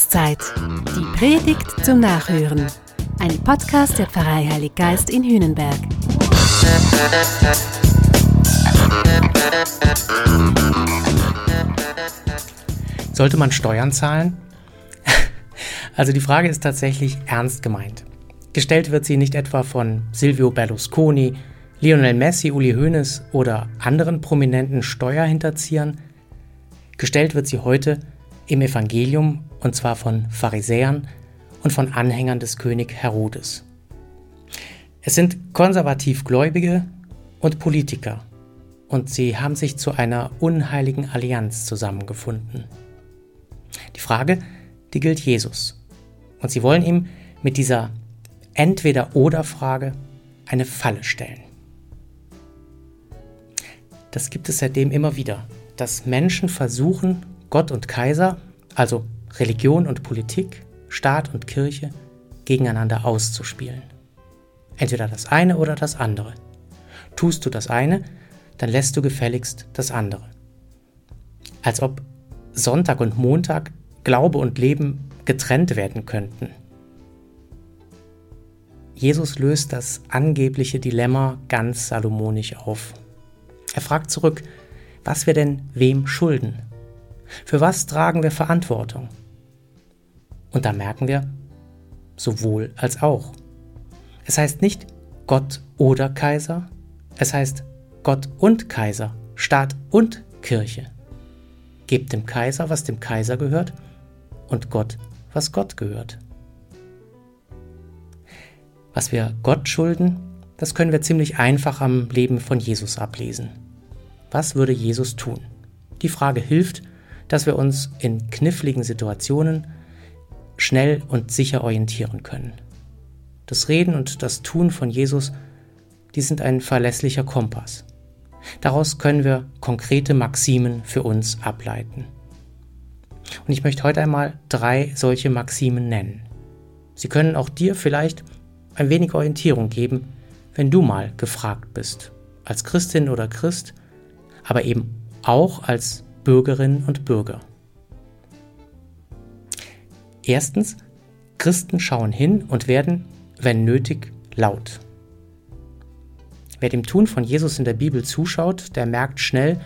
Passionszeit. Die Predigt zum Nachhören. Ein Podcast der Pfarrei Heilig Geist in Hühnenberg. Sollte man Steuern zahlen? Also die Frage ist tatsächlich ernst gemeint. Gestellt wird sie nicht etwa von Silvio Berlusconi, Lionel Messi, Uli Hoeneß oder anderen prominenten Steuerhinterziehern. Gestellt wird sie heute im Evangelium und zwar von Pharisäern und von Anhängern des König Herodes. Es sind konservativ Gläubige und Politiker und sie haben sich zu einer unheiligen Allianz zusammengefunden. Die Frage, die gilt Jesus. Und sie wollen ihm mit dieser Entweder-Oder-Frage eine Falle stellen. Das gibt es seitdem immer wieder, dass Menschen versuchen, Gott und Kaiser, also Religion und Politik, Staat und Kirche, gegeneinander auszuspielen. Entweder das eine oder das andere. Tust du das eine, dann lässt du gefälligst das andere. Als ob Sonntag und Montag, Glaube und Leben getrennt werden könnten. Jesus löst das angebliche Dilemma ganz salomonisch auf. Er fragt zurück, was wir denn wem schulden. Für was tragen wir Verantwortung? Und da merken wir, sowohl als auch. Es heißt nicht Gott oder Kaiser, es heißt Gott und Kaiser, Staat und Kirche. Gebt dem Kaiser, was dem Kaiser gehört, und Gott, was Gott gehört. Was wir Gott schulden, das können wir ziemlich einfach am Leben von Jesus ablesen. Was würde Jesus tun? Die Frage hilft, dass wir uns in kniffligen Situationen schnell und sicher orientieren können. Das Reden und das Tun von Jesus, die sind ein verlässlicher Kompass. Daraus können wir konkrete Maximen für uns ableiten. Und ich möchte heute einmal drei solche Maximen nennen. Sie können auch dir vielleicht ein wenig Orientierung geben, wenn du mal gefragt bist, als Christin oder Christ, aber eben auch als Bürgerinnen und Bürger. Erstens, Christen schauen hin und werden, wenn nötig, laut. Wer dem Tun von Jesus in der Bibel zuschaut, der merkt schnell,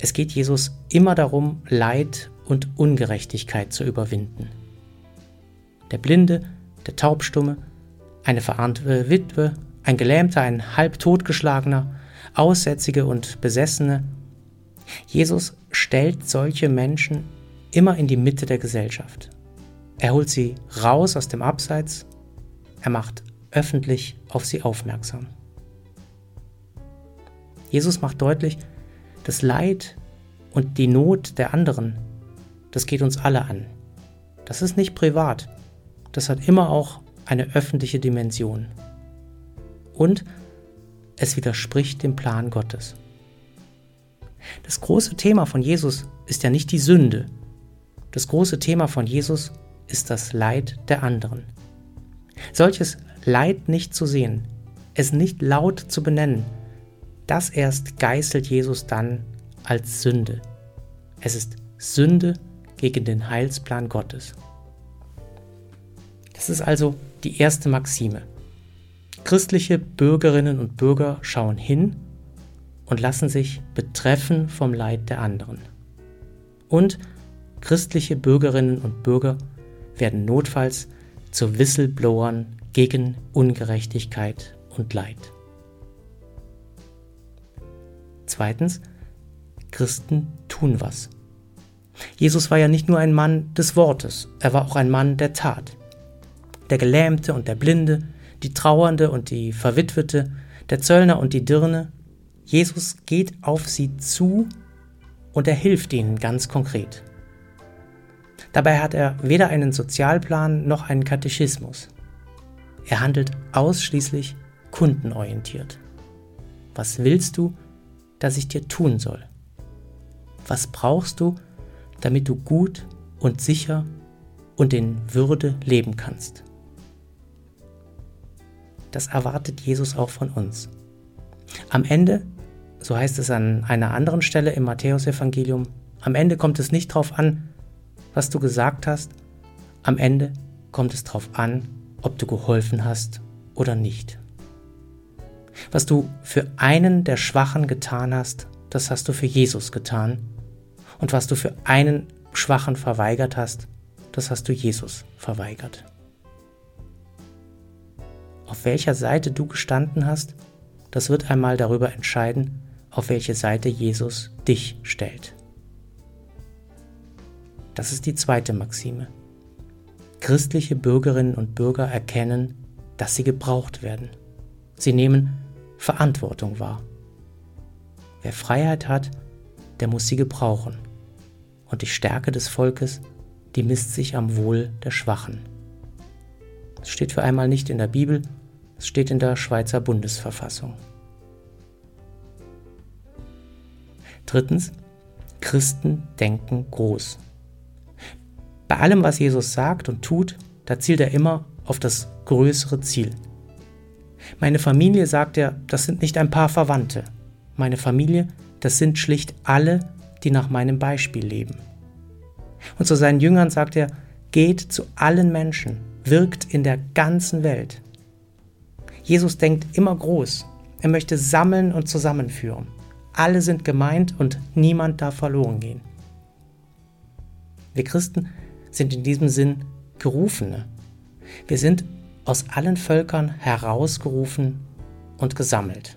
es geht Jesus immer darum, Leid und Ungerechtigkeit zu überwinden. Der Blinde, der Taubstumme, eine verarmte Witwe, ein Gelähmter, ein halb totgeschlagener, Aussätzige und Besessene. Jesus stellt solche Menschen immer in die Mitte der Gesellschaft. Er holt sie raus aus dem Abseits, er macht öffentlich auf sie aufmerksam. Jesus macht deutlich, das Leid und die Not der anderen, das geht uns alle an. Das ist nicht privat, das hat immer auch eine öffentliche Dimension. Und es widerspricht dem Plan Gottes. Das große Thema von Jesus ist ja nicht die Sünde. Das große Thema von Jesus ist das Leid der anderen. Solches Leid nicht zu sehen, es nicht laut zu benennen, das erst geißelt Jesus dann als Sünde. Es ist Sünde gegen den Heilsplan Gottes. Das ist also die erste Maxime. Christliche Bürgerinnen und Bürger schauen hin und lassen sich betreffen vom Leid der anderen. Und christliche Bürgerinnen und Bürger werden notfalls zu Whistleblowern gegen Ungerechtigkeit und Leid. Zweitens, Christen tun was. Jesus war ja nicht nur ein Mann des Wortes, er war auch ein Mann der Tat. Der Gelähmte und der Blinde, die Trauernde und die Verwitwete, der Zöllner und die Dirne. Jesus geht auf sie zu und er hilft ihnen ganz konkret. Dabei hat er weder einen Sozialplan noch einen Katechismus. Er handelt ausschließlich kundenorientiert. Was willst du, dass ich dir tun soll? Was brauchst du, damit du gut und sicher und in Würde leben kannst? das erwartet Jesus auch von uns. Am Ende, so heißt es an einer anderen Stelle im Matthäusevangelium, am Ende kommt es nicht darauf an, was du gesagt hast, am Ende kommt es darauf an, ob du geholfen hast oder nicht. Was du für einen der Schwachen getan hast, das hast du für Jesus getan. Und was du für einen Schwachen verweigert hast, das hast du Jesus verweigert. Auf welcher Seite du gestanden hast, das wird einmal darüber entscheiden, auf welche Seite Jesus dich stellt. Das ist die zweite Maxime. Christliche Bürgerinnen und Bürger erkennen, dass sie gebraucht werden. Sie nehmen Verantwortung wahr. Wer Freiheit hat, der muss sie gebrauchen. Und die Stärke des Volkes, die misst sich am Wohl der Schwachen. Es steht für einmal nicht in der Bibel, es steht in der Schweizer Bundesverfassung. Drittens, Christen denken groß. Bei allem, was Jesus sagt und tut, da zielt er immer auf das größere Ziel. Meine Familie, sagt er, das sind nicht ein paar Verwandte. Meine Familie, das sind schlicht alle, die nach meinem Beispiel leben. Und zu seinen Jüngern sagt er, geht zu allen Menschen, wirkt in der ganzen Welt. Jesus denkt immer groß. Er möchte sammeln und zusammenführen. Alle sind gemeint und niemand darf verloren gehen. Wir Christen sind in diesem Sinn Gerufene. Wir sind aus allen Völkern herausgerufen und gesammelt.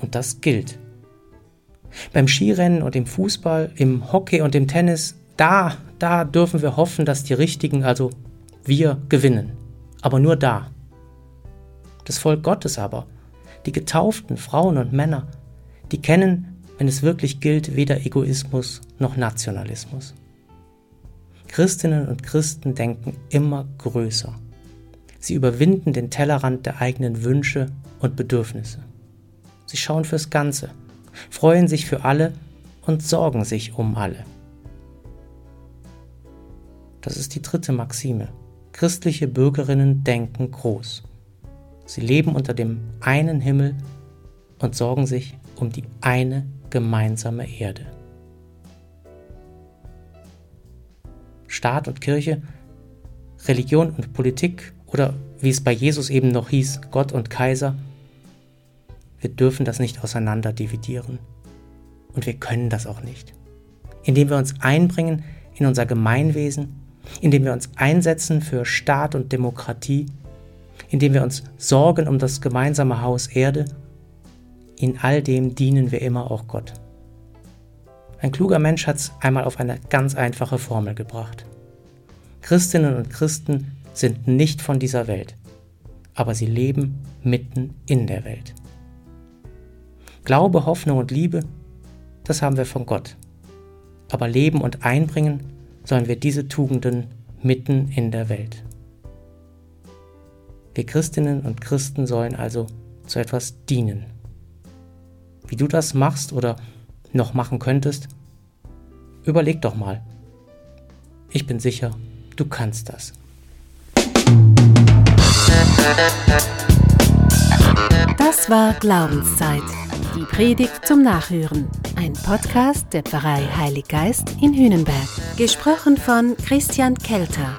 Und das gilt. Beim Skirennen und im Fußball, im Hockey und im Tennis, da, da dürfen wir hoffen, dass die Richtigen, also wir, gewinnen. Aber nur da. Das Volk Gottes aber, die getauften Frauen und Männer, die kennen, wenn es wirklich gilt, weder Egoismus noch Nationalismus. Christinnen und Christen denken immer größer. Sie überwinden den Tellerrand der eigenen Wünsche und Bedürfnisse. Sie schauen fürs Ganze, freuen sich für alle und sorgen sich um alle. Das ist die dritte Maxime. Christliche Bürgerinnen denken groß. Sie leben unter dem einen Himmel und sorgen sich um die eine gemeinsame Erde. Staat und Kirche, Religion und Politik oder wie es bei Jesus eben noch hieß, Gott und Kaiser, wir dürfen das nicht auseinander dividieren. Und wir können das auch nicht. Indem wir uns einbringen in unser Gemeinwesen, indem wir uns einsetzen für Staat und Demokratie, indem wir uns sorgen um das gemeinsame Haus Erde, in all dem dienen wir immer auch Gott. Ein kluger Mensch hat es einmal auf eine ganz einfache Formel gebracht. Christinnen und Christen sind nicht von dieser Welt, aber sie leben mitten in der Welt. Glaube, Hoffnung und Liebe, das haben wir von Gott. Aber leben und einbringen sollen wir diese Tugenden mitten in der Welt. Wir Christinnen und Christen sollen also zu etwas dienen. Wie du das machst oder noch machen könntest, überleg doch mal. Ich bin sicher, du kannst das. Das war Glaubenszeit. Die Predigt zum Nachhören. Ein Podcast der Pfarrei Heilig Geist in Hünenberg. Gesprochen von Christian Kelter.